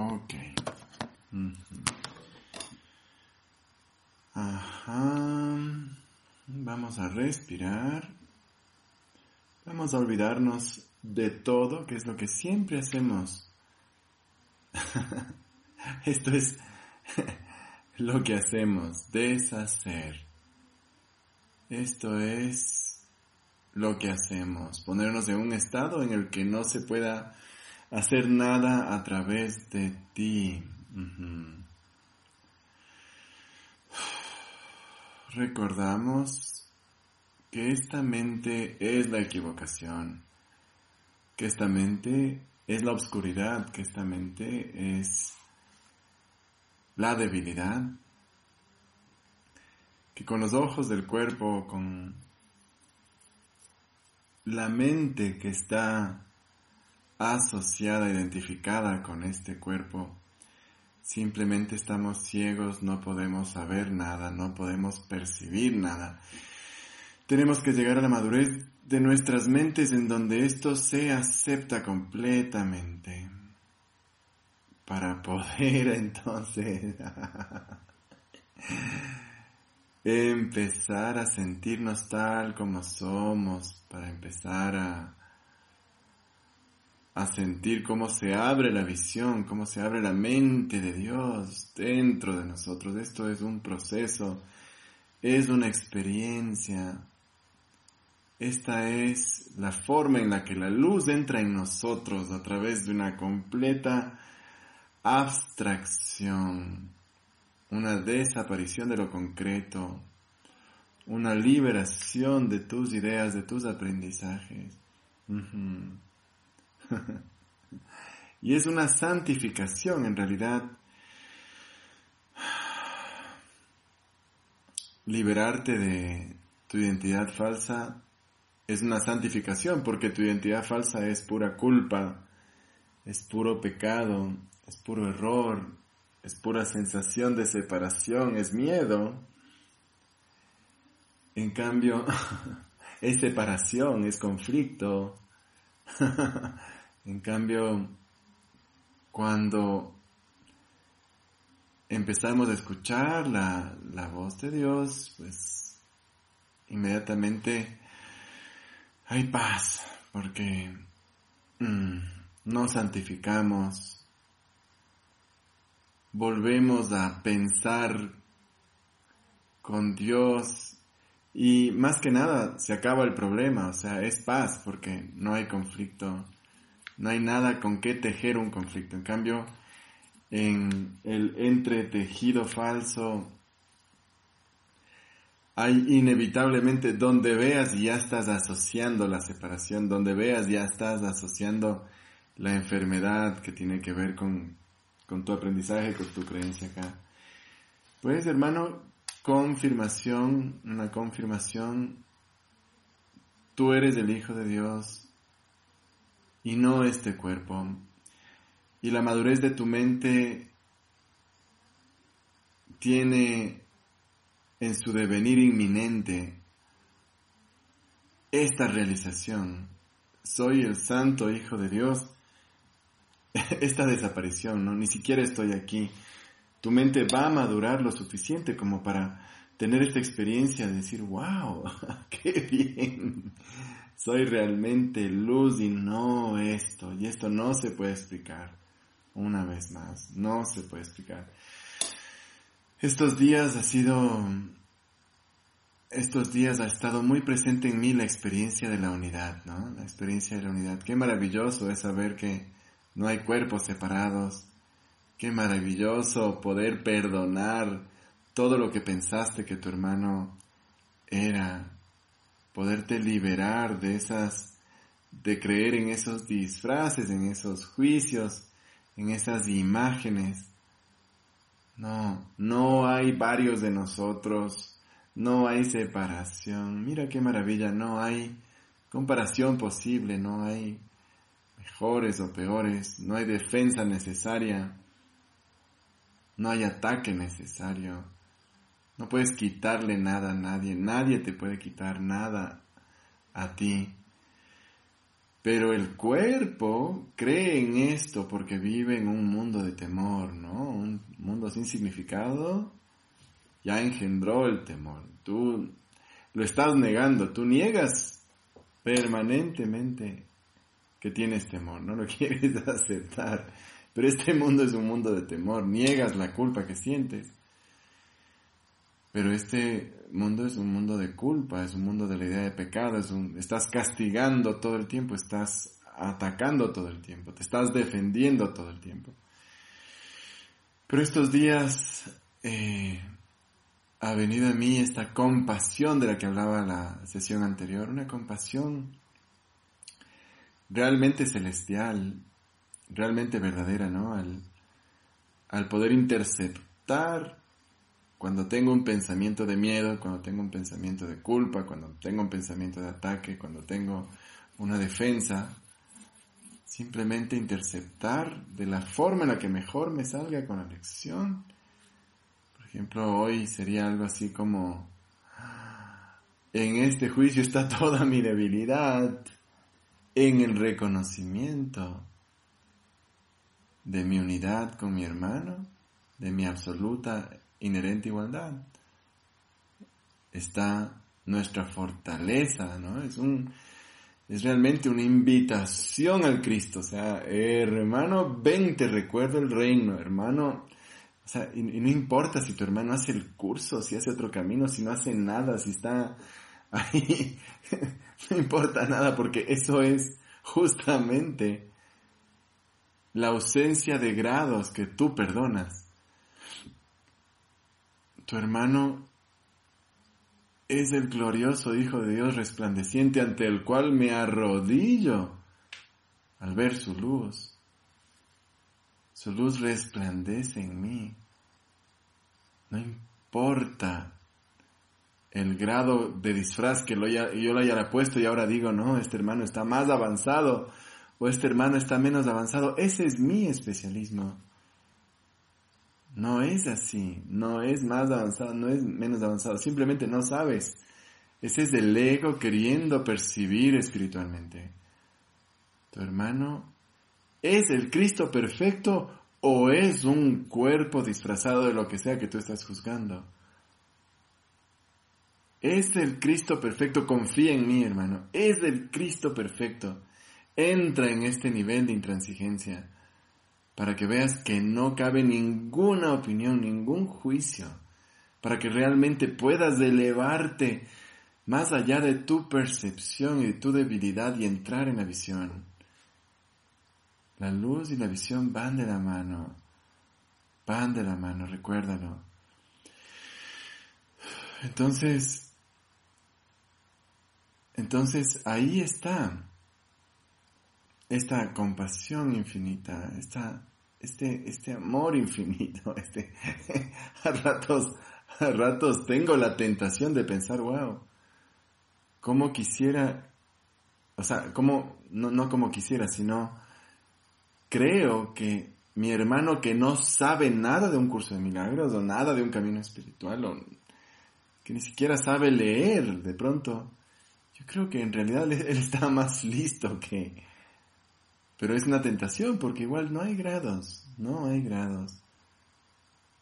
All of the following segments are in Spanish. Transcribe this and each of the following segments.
Ok. Ajá. Vamos a respirar. Vamos a olvidarnos de todo, que es lo que siempre hacemos. Esto es lo que hacemos, deshacer. Esto es lo que hacemos, ponernos en un estado en el que no se pueda hacer nada a través de ti. Recordamos que esta mente es la equivocación, que esta mente es la oscuridad, que esta mente es la debilidad, que con los ojos del cuerpo, con la mente que está asociada, identificada con este cuerpo, simplemente estamos ciegos, no podemos saber nada, no podemos percibir nada. Tenemos que llegar a la madurez de nuestras mentes en donde esto se acepta completamente para poder entonces empezar a sentirnos tal como somos, para empezar a a sentir cómo se abre la visión, cómo se abre la mente de Dios dentro de nosotros. Esto es un proceso, es una experiencia. Esta es la forma en la que la luz entra en nosotros a través de una completa abstracción, una desaparición de lo concreto, una liberación de tus ideas, de tus aprendizajes. y es una santificación en realidad. Liberarte de tu identidad falsa es una santificación porque tu identidad falsa es pura culpa, es puro pecado, es puro error, es pura sensación de separación, es miedo. En cambio, es separación, es conflicto. En cambio, cuando empezamos a escuchar la, voz de Dios, pues inmediatamente hay paz, porque mm, nos santificamos, volvemos a pensar con Dios y más que nada se acaba el problema, o sea, es paz porque no hay conflicto no hay nada con qué tejer un conflicto. En cambio, en el entretejido falso, hay inevitablemente donde veas ya estás asociando la separación, donde veas ya estás asociando la enfermedad que tiene que ver con, con tu aprendizaje, con tu creencia acá. Pues hermano, confirmación, una confirmación, tú eres el Hijo de Dios, y no este cuerpo. Y la madurez de tu mente tiene en su devenir inminente esta realización. Soy el santo Hijo de Dios. Esta desaparición, ¿no? Ni siquiera estoy aquí. Tu mente va a madurar lo suficiente como para tener esta experiencia de decir, wow, qué bien soy realmente luz y no esto. Y esto no se puede explicar. Una vez más, no se puede explicar. Estos días ha sido, estos días ha estado muy presente en mí la experiencia de la unidad, ¿no? La experiencia de la unidad. Qué maravilloso es saber que no hay cuerpos separados. Qué maravilloso poder perdonar todo lo que pensaste que tu hermano era poderte liberar de esas, de creer en esos disfraces, en esos juicios, en esas imágenes. No, no hay varios de nosotros, no hay separación. Mira qué maravilla, no hay comparación posible, no hay mejores o peores, no hay defensa necesaria, no hay ataque necesario. No puedes quitarle nada a nadie, nadie te puede quitar nada a ti. Pero el cuerpo cree en esto porque vive en un mundo de temor, ¿no? Un mundo sin significado ya engendró el temor. Tú lo estás negando, tú niegas permanentemente que tienes temor, no lo quieres aceptar. Pero este mundo es un mundo de temor, niegas la culpa que sientes. Pero este mundo es un mundo de culpa, es un mundo de la idea de pecado, estás castigando todo el tiempo, estás atacando todo el tiempo, te estás defendiendo todo el tiempo. Pero estos días eh, ha venido a mí esta compasión de la que hablaba la sesión anterior, una compasión realmente celestial, realmente verdadera, ¿no? Al poder interceptar cuando tengo un pensamiento de miedo, cuando tengo un pensamiento de culpa, cuando tengo un pensamiento de ataque, cuando tengo una defensa, simplemente interceptar de la forma en la que mejor me salga con la lección. Por ejemplo, hoy sería algo así como, en este juicio está toda mi debilidad, en el reconocimiento de mi unidad con mi hermano, de mi absoluta inherente igualdad. Está nuestra fortaleza, ¿no? Es un, es realmente una invitación al Cristo. O sea, hermano, ven, te recuerdo el reino, hermano. O sea, y, no importa si tu hermano hace el curso, si hace otro camino, si no hace nada, si está ahí. no importa nada, porque eso es justamente la ausencia de grados que tú perdonas tu hermano es el glorioso Hijo de Dios resplandeciente ante el cual me arrodillo al ver su luz. Su luz resplandece en mí. No importa el grado de disfraz que yo le haya puesto y ahora digo, no, este hermano está más avanzado o este hermano está menos avanzado. Ese es mi especialismo. No es así, no es más avanzado, no es menos avanzado, simplemente no sabes. Ese es el ego queriendo percibir espiritualmente. Tu hermano es el Cristo perfecto o es un cuerpo disfrazado de lo que sea que tú estás juzgando. Es el Cristo perfecto, confía en mí hermano, es el Cristo perfecto. Entra en este nivel de intransigencia para que veas que no cabe ninguna opinión, ningún juicio, para que realmente puedas elevarte más allá de tu percepción y de tu debilidad y entrar en la visión. La luz y la visión van de la mano, van de la mano, recuérdalo. Entonces, entonces ahí está esta compasión infinita, esta este, este amor infinito, este, a ratos, a ratos tengo la tentación de pensar, wow, cómo quisiera, o sea, como, no, no como quisiera, sino creo que mi hermano que no sabe nada de un curso de milagros o nada de un camino espiritual o que ni siquiera sabe leer de pronto, yo creo que en realidad él está más listo que, pero es una tentación porque igual no hay grados, no hay grados.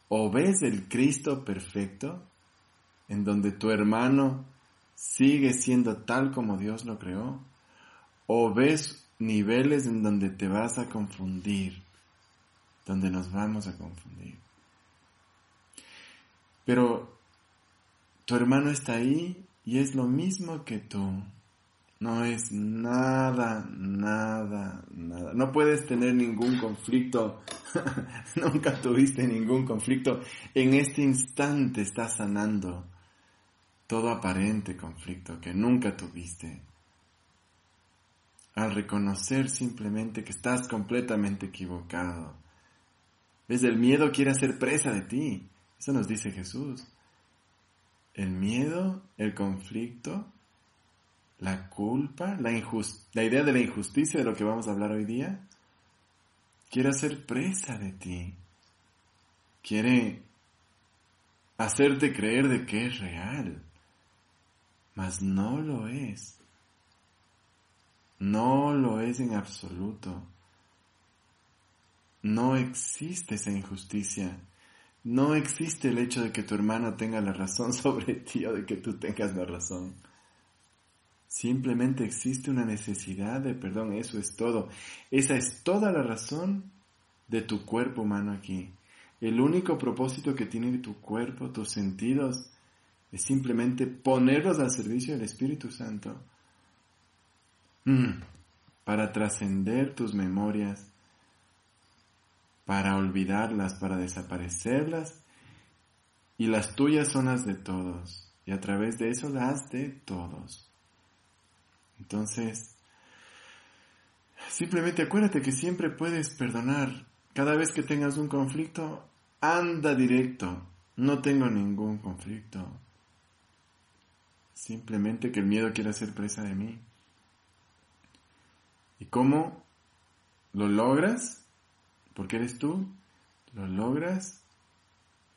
O ves el Cristo perfecto, en donde tu hermano sigue siendo tal como Dios lo creó, o ves niveles en donde te vas a confundir, donde nos vamos a confundir. Pero tu hermano está ahí y es lo mismo que tú. No es nada, nada, nada. No puedes tener ningún conflicto. Nunca tuviste ningún conflicto. En este instante estás sanando todo aparente conflicto que nunca tuviste. Al reconocer simplemente que estás completamente equivocado. ¿Ves? El miedo quiere hacer presa de ti. Eso nos dice Jesús. El miedo, el conflicto, la culpa, la, la idea de la injusticia de lo que vamos a hablar hoy día, quiere hacer presa de ti. Quiere hacerte creer de que es real, mas no lo es. No lo es en absoluto. No existe esa injusticia. No existe el hecho de que tu hermano tenga la razón sobre ti o de que tú tengas la razón. Simplemente existe una necesidad de perdón, eso es todo. Esa es toda la razón de tu cuerpo humano aquí. El único propósito que tiene tu cuerpo, tus sentidos, es simplemente ponerlos al servicio del Espíritu Santo mm, para trascender tus memorias, para olvidarlas, para desaparecerlas, y las tuyas son las de todos, y a través de eso las de todos. Entonces, simplemente acuérdate que siempre puedes perdonar. Cada vez que tengas un conflicto, anda directo. No tengo ningún conflicto. Simplemente que el miedo quiere ser presa de mí. ¿Y cómo lo logras? Porque eres tú. Lo logras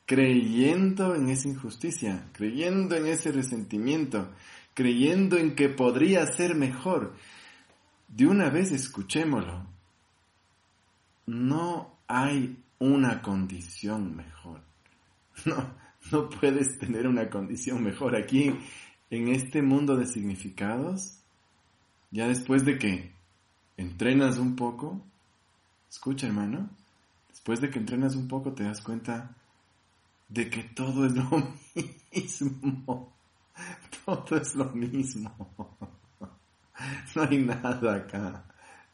creyendo en esa injusticia, creyendo en ese resentimiento, creyendo en que podría ser mejor. De una vez escuchémoslo. No hay una condición mejor. No, no puedes tener una condición mejor. Aquí en este mundo de significados, ya después de que entrenas un poco, escucha hermano, después de que entrenas un poco te das cuenta de que todo es lo mismo, todo es lo mismo, no hay nada acá,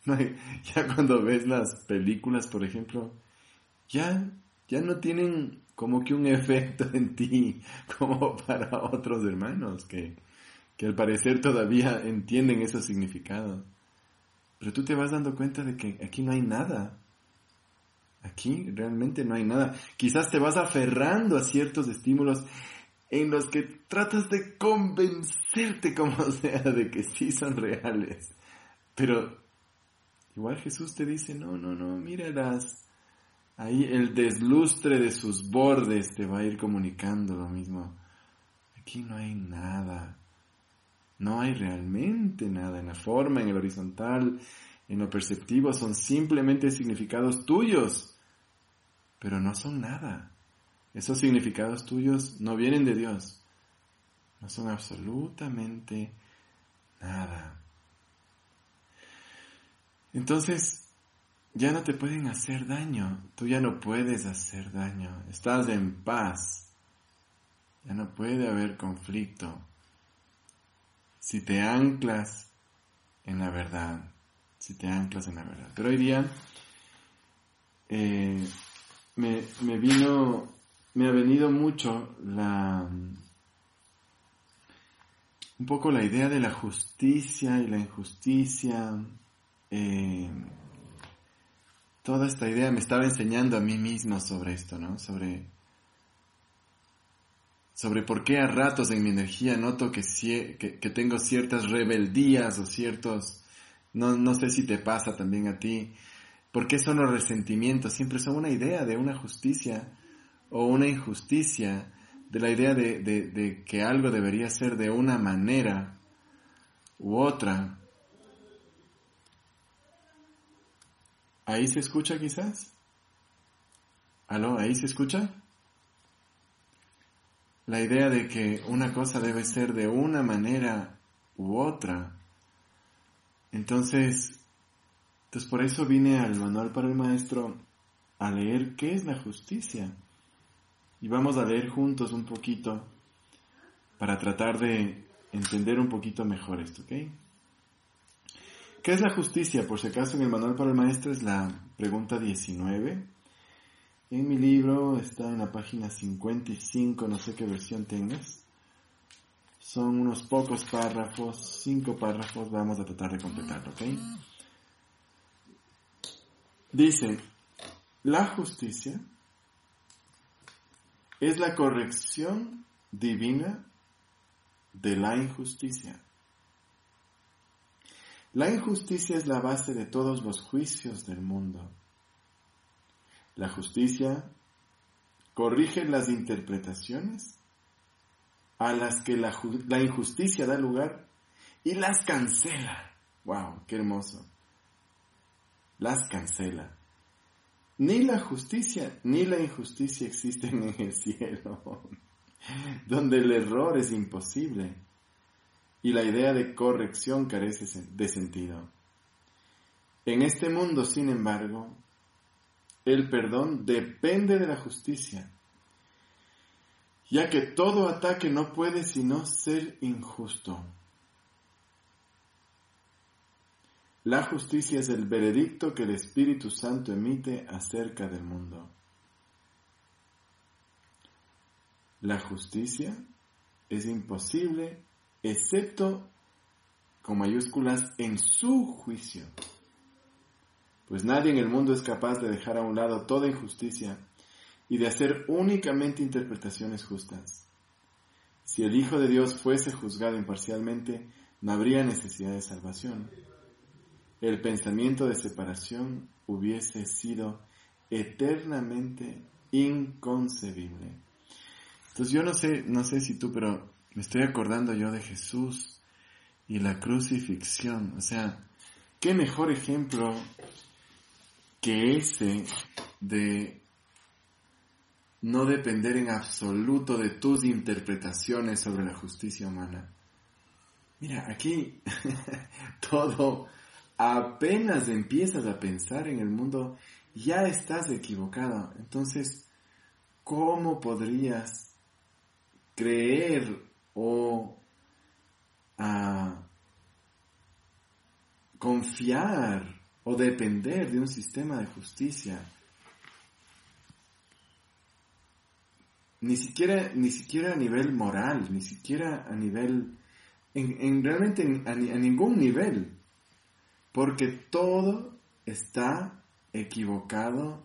ya cuando ves las películas, por ejemplo, ya, ya no tienen como que un efecto en ti, como para otros hermanos que, que al parecer todavía entienden esos significados. Pero tú te vas dando cuenta de que aquí no hay nada. Aquí realmente no hay nada. Quizás te vas aferrando a ciertos estímulos en los que tratas de convencerte como sea de que sí son reales. Pero igual Jesús te dice, no, no, no, míralas ahí el deslustre de sus bordes te va a ir comunicando lo mismo. Aquí no hay nada. No hay realmente nada en la forma, en el horizontal, en lo perceptivo, son simplemente significados tuyos, pero no son nada. Esos significados tuyos no vienen de Dios, no son absolutamente nada. Entonces, ya no te pueden hacer daño, tú ya no puedes hacer daño, estás en paz, ya no puede haber conflicto. Si te anclas en la verdad, si te anclas en la verdad. Pero hoy día eh, me, me vino, me ha venido mucho la, un poco la idea de la justicia y la injusticia. Eh, toda esta idea me estaba enseñando a mí mismo sobre esto, ¿no? Sobre, sobre por qué a ratos en mi energía noto que, que, tengo ciertas rebeldías o ciertos, no, no sé si te pasa también a ti, por qué son los resentimientos, siempre son una idea de una justicia o una injusticia, de la idea de, de que algo debería ser de una manera u otra, ¿Ahí se escucha quizás? ¿Aló? ¿Ahí se escucha? La idea de que una cosa debe ser de una manera u otra. Entonces, entonces por eso vine al manual para el maestro a leer qué es la justicia. Y vamos a leer juntos un poquito para tratar de entender un poquito mejor esto, ¿ok? ¿Qué es la justicia? Por si acaso en el manual para el maestro es la pregunta 19. En mi libro está en la página 55, no sé qué versión tengas. Son unos pocos párrafos, cinco párrafos, vamos a tratar de completarlo, ¿ok? Dice, la justicia es la corrección divina de la injusticia. La injusticia es la base de todos los juicios del mundo. La justicia corrige las interpretaciones a las que la, injusticia da lugar y las cancela. wow, qué hermoso. Las cancela. Ni la justicia ni la injusticia existen en el cielo, donde el error es imposible y la idea de corrección carece de sentido. En este mundo, sin embargo, el perdón depende de la justicia, ya que todo ataque no puede sino ser injusto. La justicia es el veredicto que el Espíritu Santo emite acerca del mundo. La justicia es imposible excepto con mayúsculas en su juicio. Pues nadie en el mundo es capaz de dejar a un lado toda injusticia y de hacer únicamente interpretaciones justas. Si el Hijo de Dios fuese juzgado imparcialmente, no habría necesidad de salvación. El pensamiento de separación hubiese sido eternamente inconcebible. Entonces yo no sé, no sé si tú, pero me estoy acordando yo de Jesús y la crucifixión. O sea, qué mejor ejemplo que ese de no depender en absoluto de tus interpretaciones sobre la justicia humana. Mira, aquí todo, apenas empiezas a pensar en el mundo, ya estás equivocado. Entonces, ¿cómo podrías creer o a confiar o depender de un sistema de justicia. Ni siquiera, ni siquiera a nivel moral, ni siquiera a nivel, en, realmente a ningún nivel, porque todo está equivocado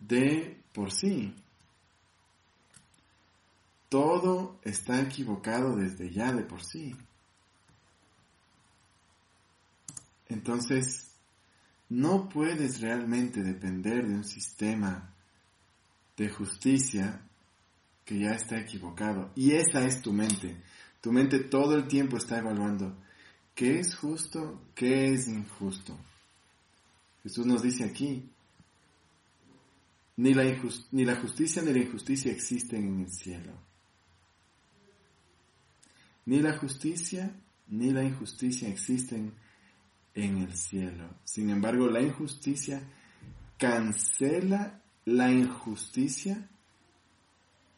de por sí. Todo está equivocado desde ya de por sí. Entonces, no puedes realmente depender de un sistema de justicia que ya está equivocado. Y esa es tu mente. Tu mente todo el tiempo está evaluando qué es justo, qué es injusto. Jesús nos dice aquí, ni la, ni la justicia ni la injusticia existen en el cielo. Ni la justicia ni la injusticia existen en el cielo. Sin embargo, la injusticia cancela la injusticia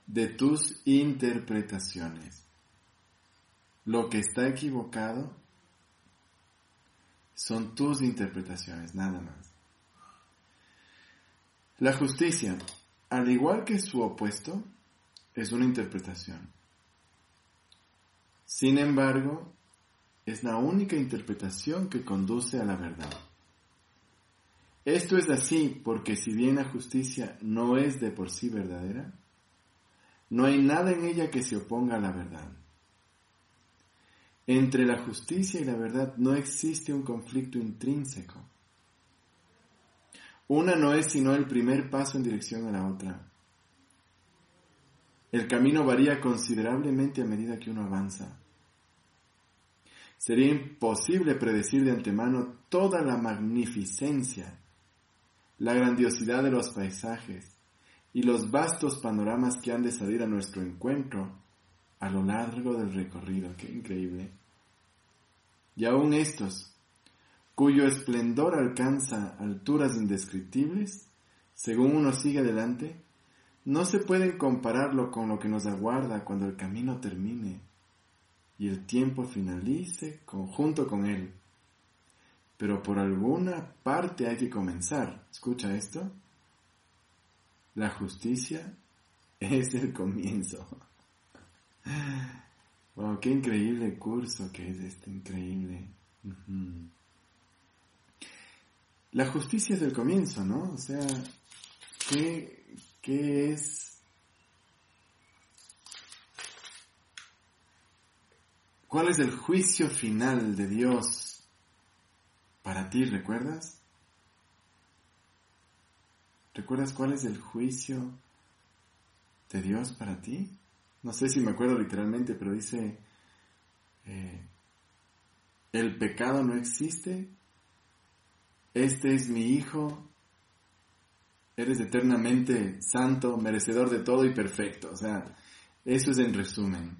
de tus interpretaciones. Lo que está equivocado son tus interpretaciones, nada más. La justicia, al igual que su opuesto, es una interpretación. Sin embargo, es la única interpretación que conduce a la verdad. Esto es así porque si bien la justicia no es de por sí verdadera, no hay nada en ella que se oponga a la verdad. Entre la justicia y la verdad no existe un conflicto intrínseco. Una no es sino el primer paso en dirección a la otra. El camino varía considerablemente a medida que uno avanza. Sería imposible predecir de antemano toda la magnificencia, la grandiosidad de los paisajes y los vastos panoramas que han de salir a nuestro encuentro a lo largo del recorrido. Qué increíble. Y aún estos, cuyo esplendor alcanza alturas indescriptibles, según uno sigue adelante, no se pueden compararlo con lo que nos aguarda cuando el camino termine y el tiempo finalice junto con él. Pero por alguna parte hay que comenzar. ¿Escucha esto? La justicia es el comienzo. Wow, qué increíble curso que es este, increíble. La justicia es el comienzo, ¿no? O sea, ¿qué, qué es ¿Cuál es el juicio final de Dios para ti? ¿Recuerdas? ¿Recuerdas cuál es el juicio de Dios para ti? No sé si me acuerdo literalmente, pero dice, eh, el pecado no existe, este es mi Hijo, eres eternamente santo, merecedor de todo y perfecto. O sea, eso es en resumen.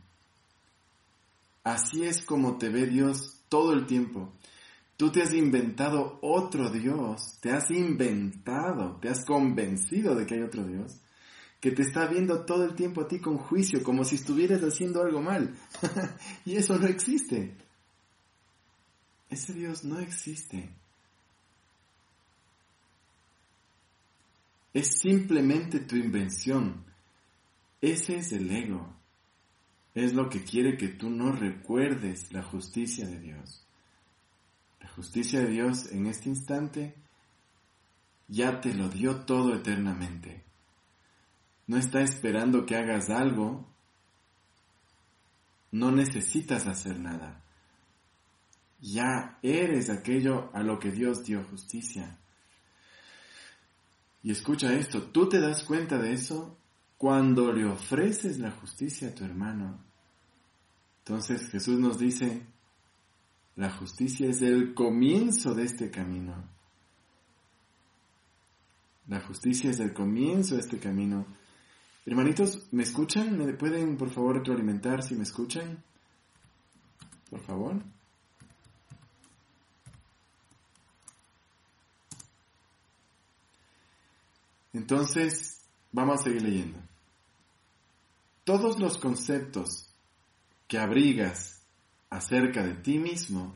Así es como te ve Dios todo el tiempo. Tú te has inventado otro Dios, te has inventado, te has convencido de que hay otro Dios, que te está viendo todo el tiempo a ti con juicio, como si estuvieras haciendo algo mal. y eso no existe. Ese Dios no existe. Es simplemente tu invención. Ese es el ego. Es lo que quiere que tú no recuerdes la justicia de Dios. La justicia de Dios en este instante ya te lo dio todo eternamente. No está esperando que hagas algo. No necesitas hacer nada. Ya eres aquello a lo que Dios dio justicia. Y escucha esto, tú te das cuenta de eso cuando le ofreces la justicia a tu hermano. Entonces Jesús nos dice, la justicia es el comienzo de este camino. La justicia es el comienzo de este camino. Hermanitos, ¿me escuchan? ¿Me pueden por favor retroalimentar si me escuchan? Por favor. Entonces, vamos a seguir leyendo. Todos los conceptos que abrigas acerca de ti mismo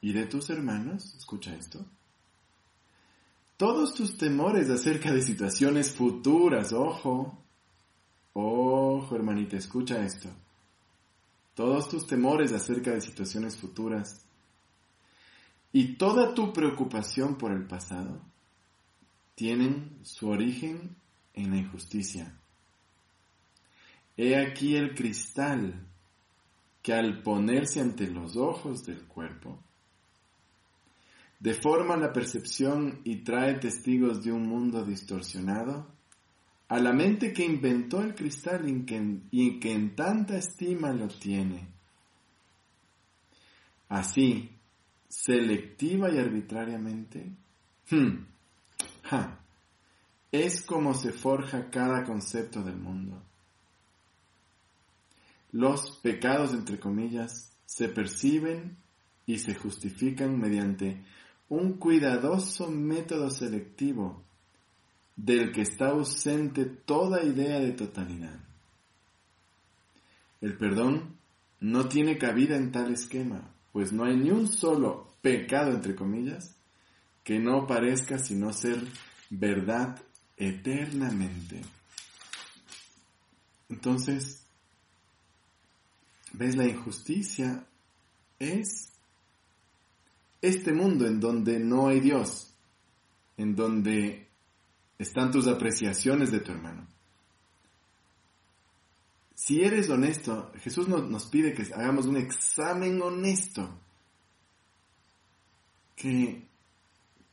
y de tus hermanos, escucha esto, todos tus temores acerca de situaciones futuras, ojo, ojo hermanita, escucha esto, todos tus temores acerca de situaciones futuras y toda tu preocupación por el pasado, tienen su origen en la injusticia. He aquí el cristal que al ponerse ante los ojos del cuerpo, deforma la percepción y trae testigos de un mundo distorsionado a la mente que inventó el cristal y que, en tanta estima lo tiene. Así, selectiva y arbitrariamente, hmm, es como se forja cada concepto del mundo. Los pecados, entre comillas, se perciben y se justifican mediante un cuidadoso método selectivo del que está ausente toda idea de totalidad. El perdón no tiene cabida en tal esquema, pues no hay ni un solo pecado, entre comillas, que no parezca sino ser verdad eternamente. Entonces, ¿ves la injusticia? Es este mundo en donde no hay Dios, en donde están tus apreciaciones de tu hermano. Si eres honesto, Jesús nos, pide que hagamos un examen honesto, que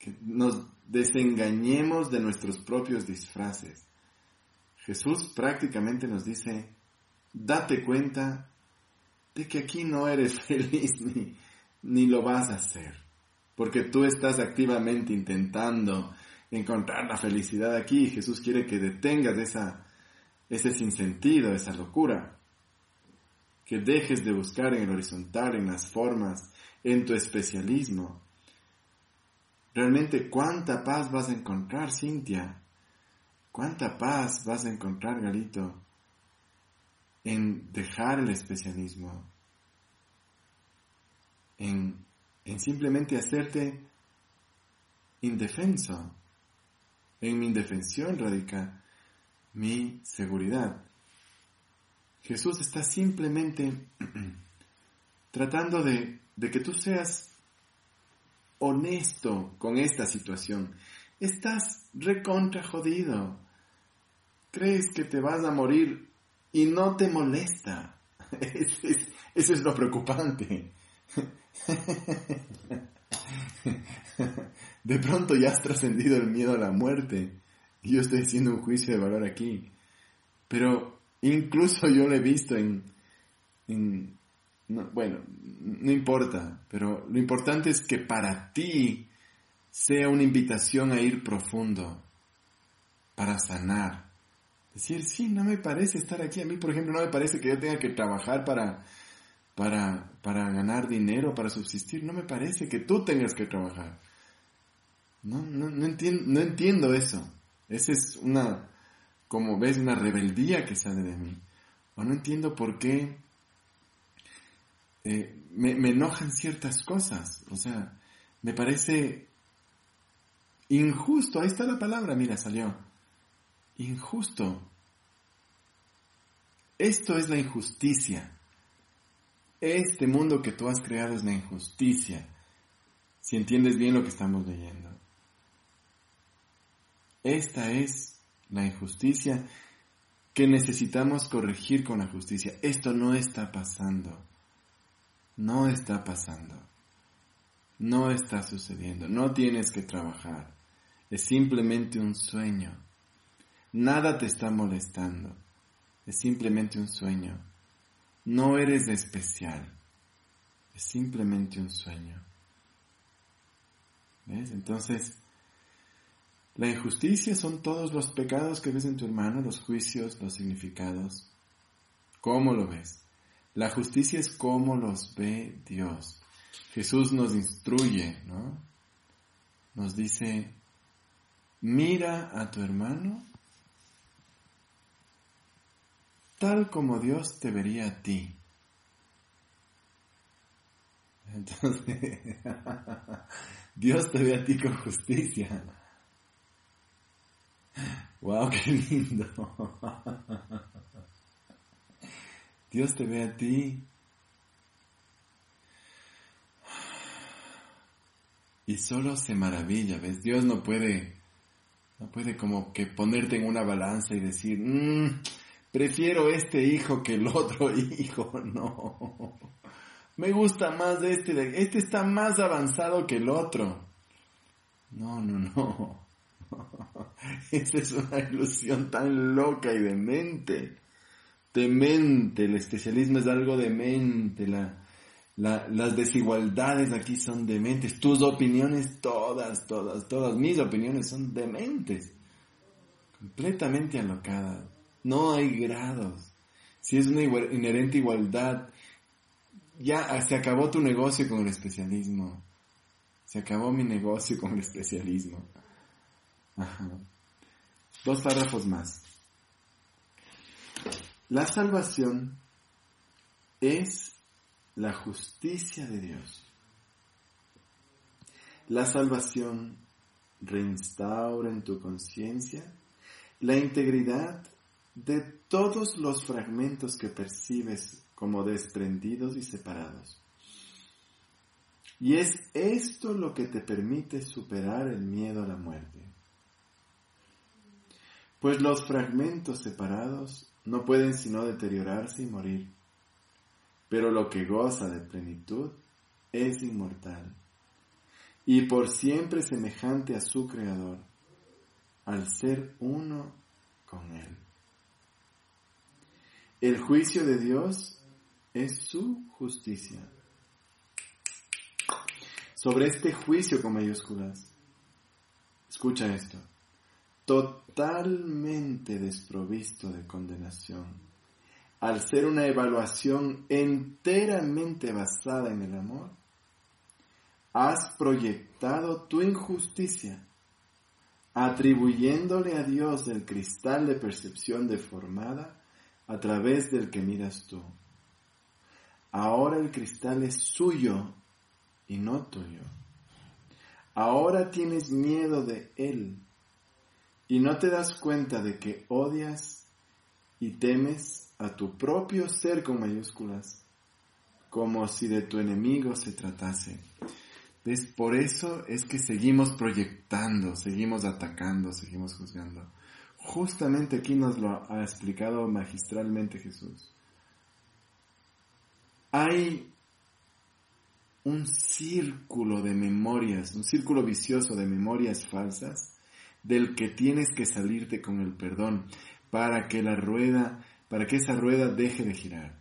que nos desengañemos de nuestros propios disfraces. Jesús prácticamente nos dice, date cuenta de que aquí no eres feliz ni, ni lo vas a hacer, porque tú estás activamente intentando encontrar la felicidad aquí Jesús quiere que detengas esa, ese sinsentido, esa locura, que dejes de buscar en el horizontal, en las formas, en tu especialismo, Realmente, ¿cuánta paz vas a encontrar, Cintia? ¿Cuánta paz vas a encontrar, Galito, en dejar el especialismo? En, en simplemente hacerte indefenso. En mi indefensión radica mi seguridad. Jesús está simplemente tratando de, que tú seas honesto con esta situación. Estás recontra jodido. Crees que te vas a morir y no te molesta. eso es lo preocupante. De pronto ya has trascendido el miedo a la muerte. Y yo estoy haciendo un juicio de valor aquí. Pero incluso yo lo he visto en, en bueno, no importa, pero lo importante es que para ti sea una invitación a ir profundo, para sanar. Decir, sí, no me parece estar aquí. A mí, por ejemplo, no me parece que yo tenga que trabajar para, para, para ganar dinero, para subsistir. No me parece que tú tengas que trabajar. No, no, no, entiendo, no entiendo eso. Esa es una, como ves, una rebeldía que sale de mí. O no entiendo por qué eh, me, me enojan ciertas cosas. O sea, me parece injusto. Ahí está la palabra, mira, salió. Injusto. Esto es la injusticia. Este mundo que tú has creado es la injusticia. Si entiendes bien lo que estamos leyendo. Esta es la injusticia que necesitamos corregir con la justicia. Esto no está pasando. No está pasando. No está sucediendo. No tienes que trabajar. Es simplemente un sueño. Nada te está molestando. Es simplemente un sueño. No eres especial. Es simplemente un sueño. ¿Ves? Entonces, la injusticia son todos los pecados que ves en tu hermano, los juicios, los significados. ¿Cómo lo ves? La justicia es cómo los ve Dios. Jesús nos instruye, ¿no? Nos dice, mira a tu hermano tal como Dios te vería a ti. Entonces, Dios te ve a ti con justicia. ¡Wow, qué lindo! Dios te ve a ti. Y solo se maravilla, ¿ves? Dios no puede, no puede como que ponerte en una balanza y decir, mm, prefiero este hijo que el otro hijo, no. Me gusta más este, este está más avanzado que el otro. No, no, no. Esa es una ilusión tan loca y demente. Demente, el especialismo es algo demente, la, las desigualdades aquí son dementes, tus opiniones todas, todas, todas, mis opiniones son dementes, completamente alocadas, no hay grados. Si es una inherente igualdad, ya se acabó tu negocio con el especialismo, se acabó mi negocio con el especialismo. Dos párrafos más. La salvación es la justicia de Dios. La salvación reinstaura en tu conciencia la integridad de todos los fragmentos que percibes como desprendidos y separados. Y es esto lo que te permite superar el miedo a la muerte pues los fragmentos separados no pueden sino deteriorarse y morir, pero lo que goza de plenitud es inmortal y por siempre semejante a su Creador, al ser uno con Él. El juicio de Dios es su justicia. Sobre este juicio con mayúsculas, escucha esto totalmente desprovisto de condenación, al ser una evaluación enteramente basada en el amor, has proyectado tu injusticia, atribuyéndole a Dios el cristal de percepción deformada a través del que miras tú. Ahora el cristal es suyo y no tuyo. Ahora tienes miedo de él y no te das cuenta de que odias y temes a tu propio ser con mayúsculas, como si de tu enemigo se tratase. ¿Ves? Por eso es que seguimos proyectando, seguimos atacando, seguimos juzgando. Justamente aquí nos lo ha explicado magistralmente Jesús. Hay un círculo de memorias, un círculo vicioso de memorias falsas del que tienes que salirte con el perdón para que la rueda, para que esa rueda deje de girar.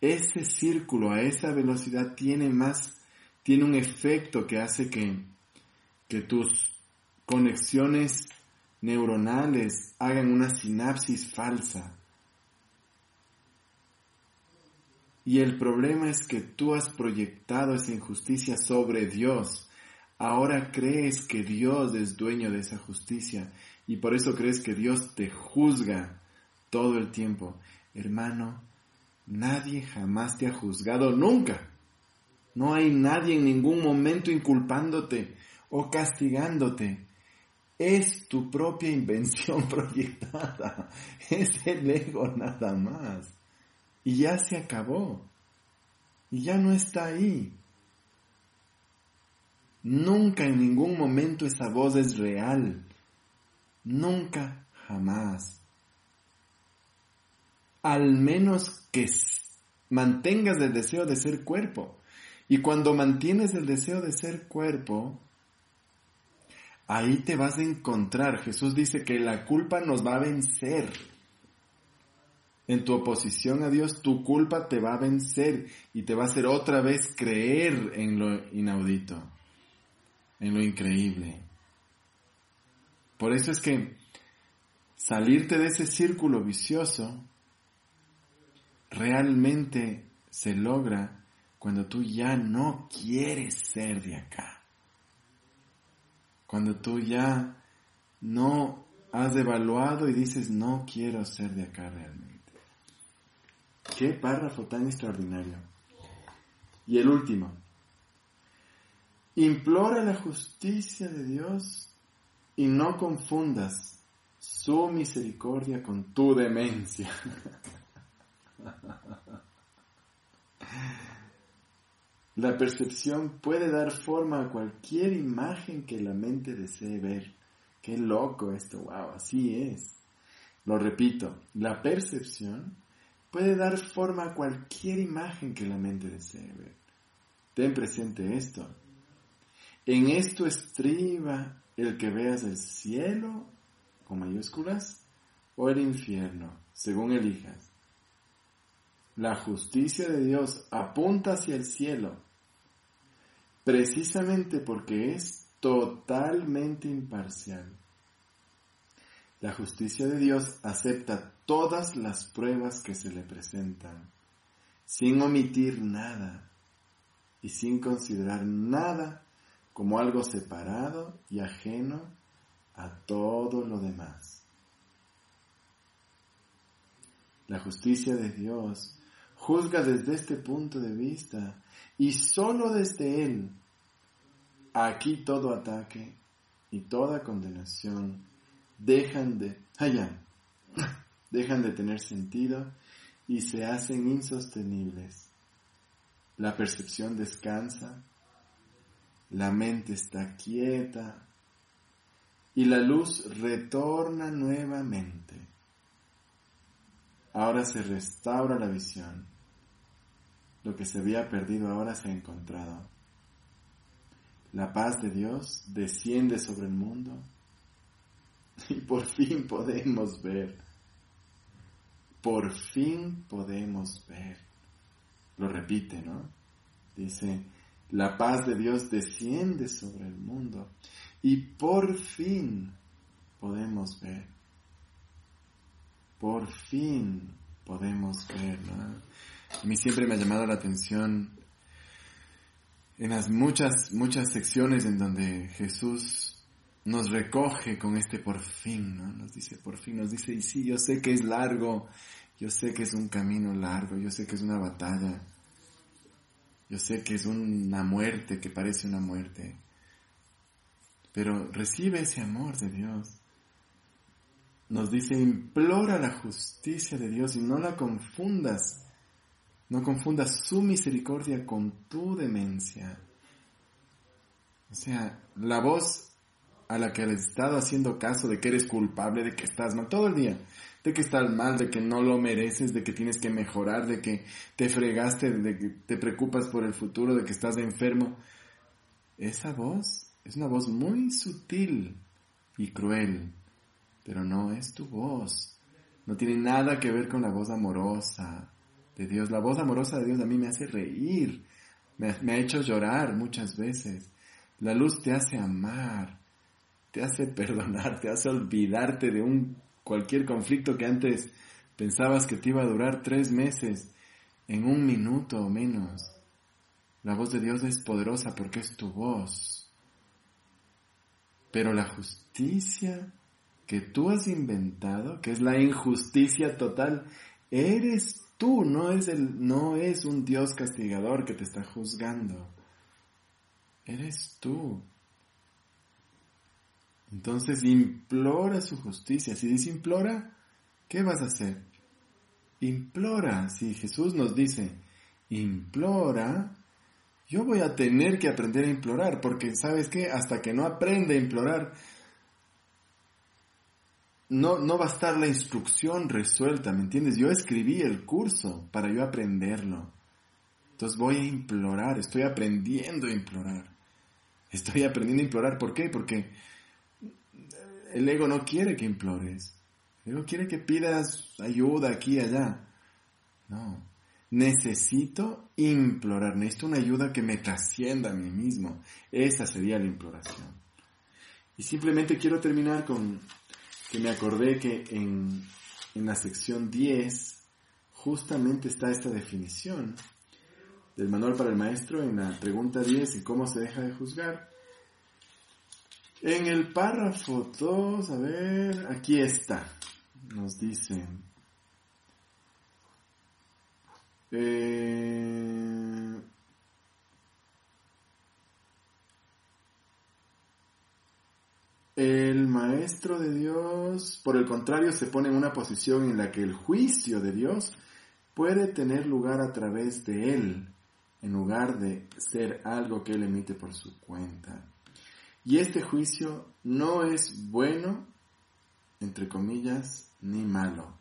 ese círculo a esa velocidad tiene más, tiene un efecto que hace que, que tus conexiones neuronales hagan una sinapsis falsa. Y el problema es que tú has proyectado esa injusticia sobre Dios. Ahora crees que Dios es dueño de esa justicia y por eso crees que Dios te juzga todo el tiempo. Hermano, nadie jamás te ha juzgado nunca. No hay nadie en ningún momento inculpándote o castigándote. Es tu propia invención proyectada. Es el ego nada más. Y ya se acabó. Y ya no está ahí. Nunca en ningún momento esa voz es real. Nunca, jamás. Al menos que mantengas el deseo de ser cuerpo. Y cuando mantienes el deseo de ser cuerpo, ahí te vas a encontrar. Jesús dice que la culpa nos va a vencer. En tu oposición a Dios, tu culpa te va a vencer y te va a hacer otra vez creer en lo inaudito, en lo increíble. Por eso es que salirte de ese círculo vicioso realmente se logra cuando tú ya no quieres ser de acá. Cuando tú ya no has evaluado y dices, no quiero ser de acá realmente. Qué párrafo tan extraordinario. Y el último. Implora la justicia de Dios y no confundas su misericordia con tu demencia. La percepción puede dar forma a cualquier imagen que la mente desee ver. Qué loco esto, wow, así es. Lo repito, la percepción puede dar forma a cualquier imagen que la mente desee ver. Ten presente esto. En esto estriba el que veas el cielo con mayúsculas o el infierno, según elijas. La justicia de Dios apunta hacia el cielo, precisamente porque es totalmente imparcial. La justicia de Dios acepta todas las pruebas que se le presentan, sin omitir nada y sin considerar nada como algo separado y ajeno a todo lo demás. La justicia de Dios juzga desde este punto de vista y solo desde él. Aquí todo ataque y toda condenación dejan de, allá, dejan de tener sentido y se hacen insostenibles. La percepción descansa la mente está quieta y la luz retorna nuevamente. Ahora se restaura la visión. Lo que se había perdido ahora se ha encontrado. La paz de Dios desciende sobre el mundo y por fin podemos ver. Por fin podemos ver. Lo repite, ¿no? Dice, la paz de Dios desciende sobre el mundo y por fin podemos ver. Por fin podemos ver. A mí siempre me ha llamado la atención en las muchas, muchas secciones en donde Jesús nos recoge con este por fin, ¿no? Nos dice por fin, nos dice, y sí, yo sé que es largo, yo sé que es un camino largo, yo sé que es una batalla, yo sé que es una muerte, que parece una muerte, pero recibe ese amor de Dios. Nos dice, implora la justicia de Dios y no la confundas. No confundas su misericordia con tu demencia. O sea, la voz a la que has estado haciendo caso de que eres culpable, de que estás mal todo el día, de que estás mal, de que no lo mereces, de que tienes que mejorar, de que te fregaste, de que te preocupas por el futuro, de que estás enfermo. Esa voz es una voz muy sutil y cruel, pero no es tu voz. No tiene nada que ver con la voz amorosa, de Dios. La voz amorosa de Dios a mí me hace reír, me, ha hecho llorar muchas veces. La luz te hace amar, te hace perdonar, te hace olvidarte de un cualquier conflicto que antes pensabas que te iba a durar tres meses, en un minuto o menos. La voz de Dios es poderosa porque es tu voz. Pero la justicia que tú has inventado, que es la injusticia total, eres tú, no es, el, no es un Dios castigador que te está juzgando. Eres tú. Entonces implora su justicia. Si dice implora, ¿qué vas a hacer? Implora. Si Jesús nos dice implora, yo voy a tener que aprender a implorar, porque sabes qué, hasta que no aprenda a implorar, no, no va a estar la instrucción resuelta, ¿me entiendes? Yo escribí el curso para yo aprenderlo. Entonces voy a implorar, estoy aprendiendo a implorar. Estoy aprendiendo a implorar, ¿por qué? Porque el ego no quiere que implores. El ego quiere que pidas ayuda aquí y allá. No. Necesito implorar, necesito una ayuda que me trascienda a mí mismo. Esa sería la imploración. Y simplemente quiero terminar con que me acordé que en, en la sección 10 justamente está esta definición del manual para el maestro en la pregunta 10 y cómo se deja de juzgar. En el párrafo 2, a ver, aquí está, nos dice, eh, El maestro de Dios, por el contrario, se pone en una posición en la que el juicio de Dios puede tener lugar a través de él, en lugar de ser algo que él emite por su cuenta. Y este juicio no es bueno, entre comillas, ni malo.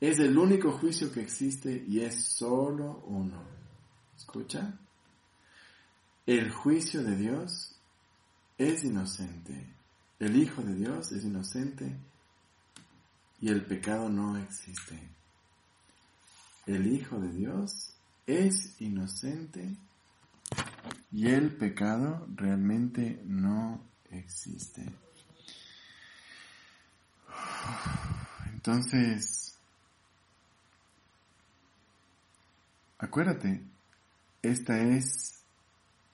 Es el único juicio que existe y es solo uno. ¿Escucha? El juicio de Dios es inocente el Hijo de Dios es inocente y el pecado no existe. El Hijo de Dios es inocente y el pecado realmente no existe. Entonces, acuérdate, esta es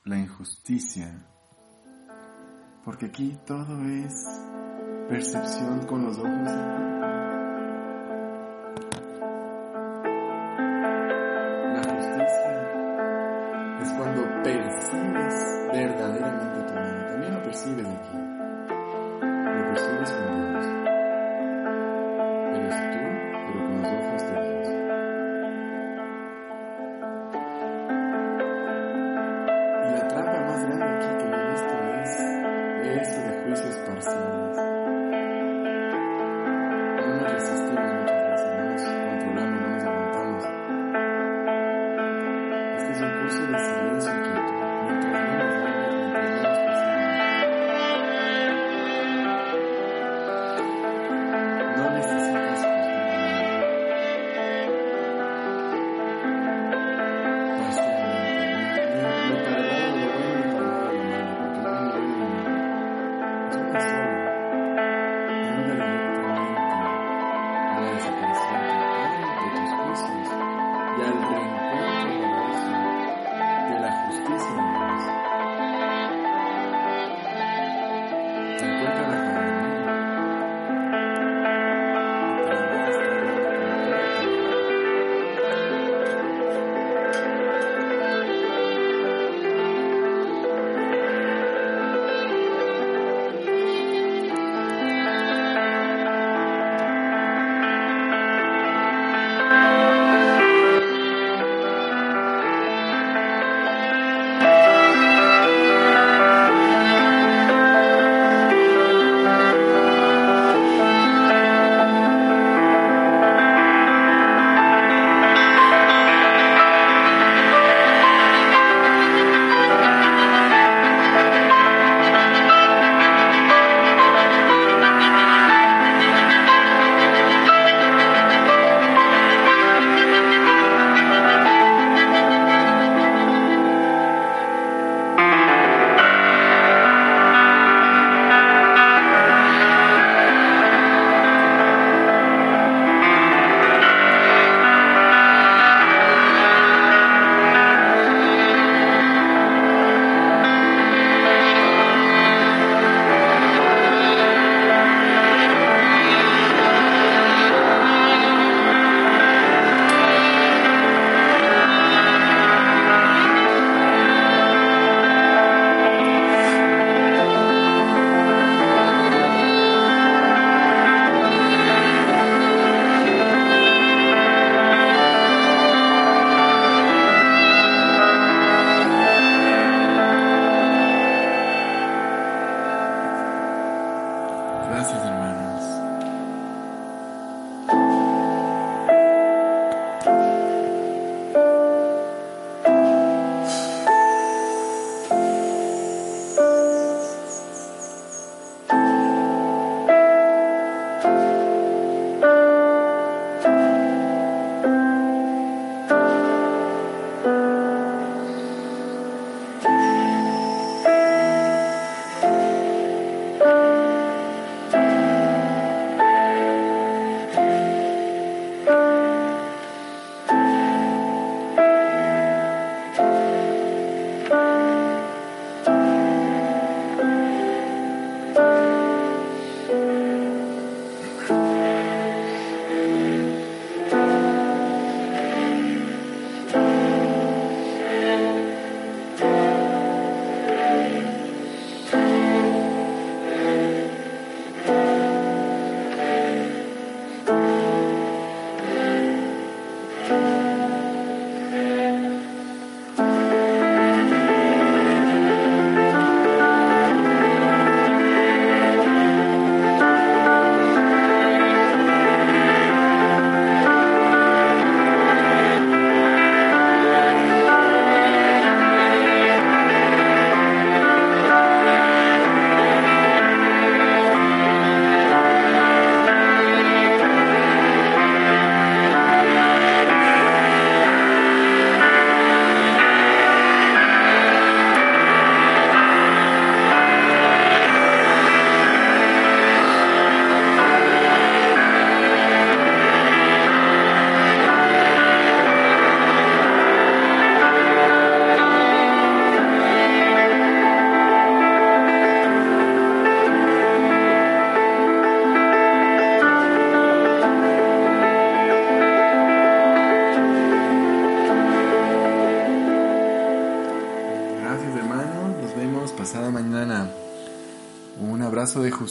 la injusticia porque aquí todo es percepción con los ojos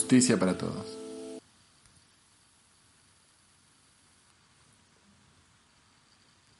justicia para todos.